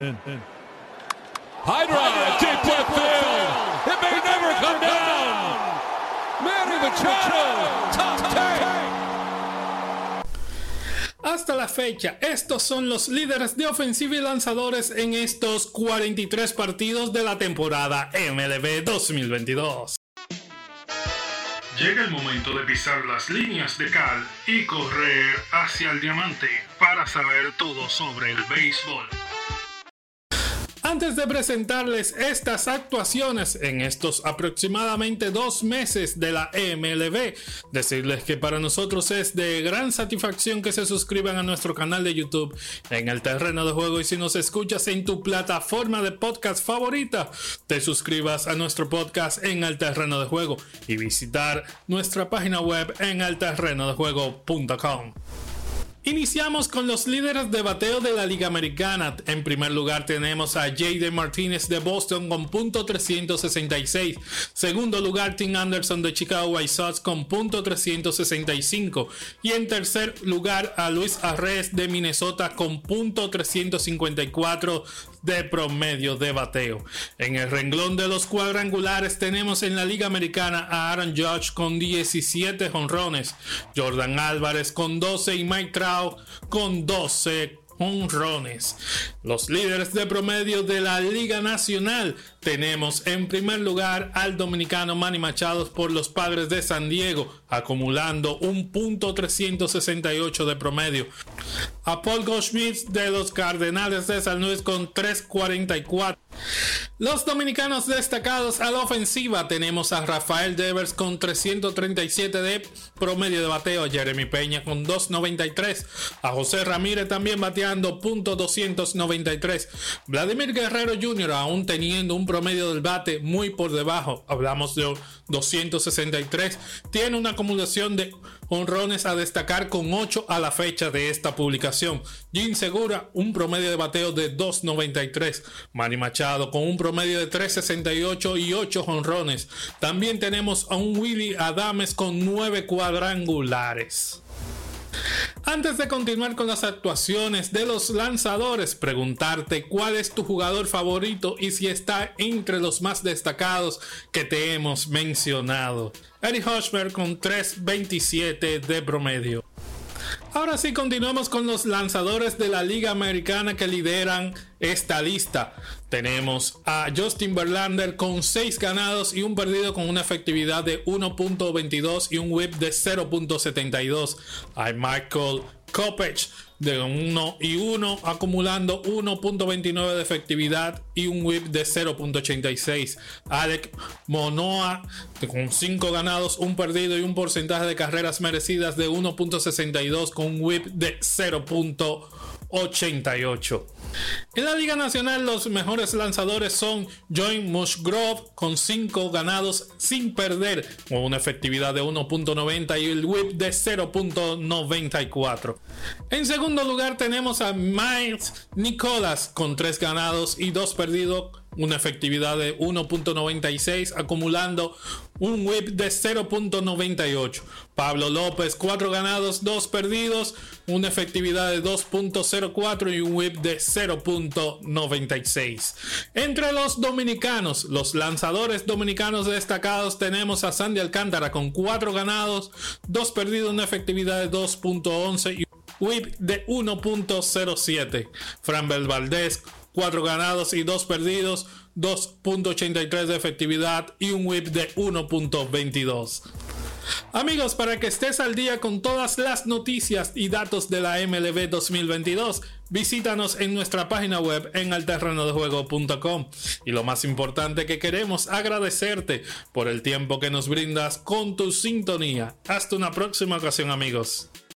High drive, deep left field. It may never come down. Manny Machado, top 10. Hasta la fecha, estos son los líderes de ofensiva y lanzadores en estos 43 partidos de la temporada MLB 2022. Llega el momento de pisar las líneas de cal y correr hacia el diamante para saber todo sobre el béisbol. Antes de presentarles estas actuaciones en estos aproximadamente dos meses de la MLB, decirles que para nosotros es de gran satisfacción que se suscriban a nuestro canal de YouTube en el terreno de juego y si nos escuchas en tu plataforma de podcast favorita, te suscribas a nuestro podcast en el terreno de juego y visitar nuestra página web en el terreno de juego.com. Iniciamos con los líderes de bateo de la Liga Americana. En primer lugar tenemos a Jaden Martínez de Boston con punto .366. Segundo lugar Tim Anderson de Chicago White Sox con punto .365. Y en tercer lugar a Luis Arres de Minnesota con punto .354 de promedio de bateo. En el renglón de los cuadrangulares tenemos en la Liga Americana a Aaron Judge con 17 jonrones, Jordan Álvarez con 12 y Mike Trout con 12 honrones. Los líderes de promedio de la Liga Nacional tenemos en primer lugar al dominicano Manny Machado por los Padres de San Diego, acumulando un punto 368 de promedio. A Paul Goldschmidt de los Cardenales de San Luis con 344. Los dominicanos destacados a la ofensiva tenemos a Rafael Devers con 337 de promedio de bateo, Jeremy Peña con 293, a José Ramírez también bateando punto 293, Vladimir Guerrero Jr. aún teniendo un promedio del bate muy por debajo, hablamos de 263, tiene una acumulación de honrones a destacar con 8 a la fecha de esta publicación. Jim Segura, un promedio de bateo de 2.93. Manny Machado con un promedio de 3.68 y 8 honrones. También tenemos a un Willy Adames con 9 cuadrangulares. Antes de continuar con las actuaciones de los lanzadores, preguntarte cuál es tu jugador favorito y si está entre los más destacados que te hemos mencionado. Eddie Hosmer con 3.27 de promedio. Ahora sí, continuamos con los lanzadores de la Liga Americana que lideran esta lista. Tenemos a Justin Verlander con 6 ganados y un perdido con una efectividad de 1.22 y un whip de 0.72. A Michael Kopech de 1 y 1, acumulando 1.29 de efectividad y un whip de 0.86. Alec Monoa con 5 ganados, un perdido y un porcentaje de carreras merecidas de 1.62 con un whip de 0.88. En la Liga Nacional los mejores lanzadores son John Musgrove con 5 ganados sin perder, con una efectividad de 1.90 y el whip de 0.94. En segundo lugar tenemos a Miles Nicolas con 3 ganados y 2 perdidos una efectividad de 1.96, acumulando un whip de 0.98. Pablo López, 4 ganados, 2 perdidos, una efectividad de 2.04 y un whip de 0.96. Entre los dominicanos, los lanzadores dominicanos destacados, tenemos a Sandy Alcántara con 4 ganados, 2 perdidos, una efectividad de 2.11 y un whip de 1.07. Framber Valdez 4 ganados y 2 perdidos, 2.83 de efectividad y un whip de 1.22. Amigos, para que estés al día con todas las noticias y datos de la MLB 2022, visítanos en nuestra página web en alterrenodejuego.com. Y lo más importante que queremos agradecerte por el tiempo que nos brindas con tu sintonía. Hasta una próxima ocasión, amigos.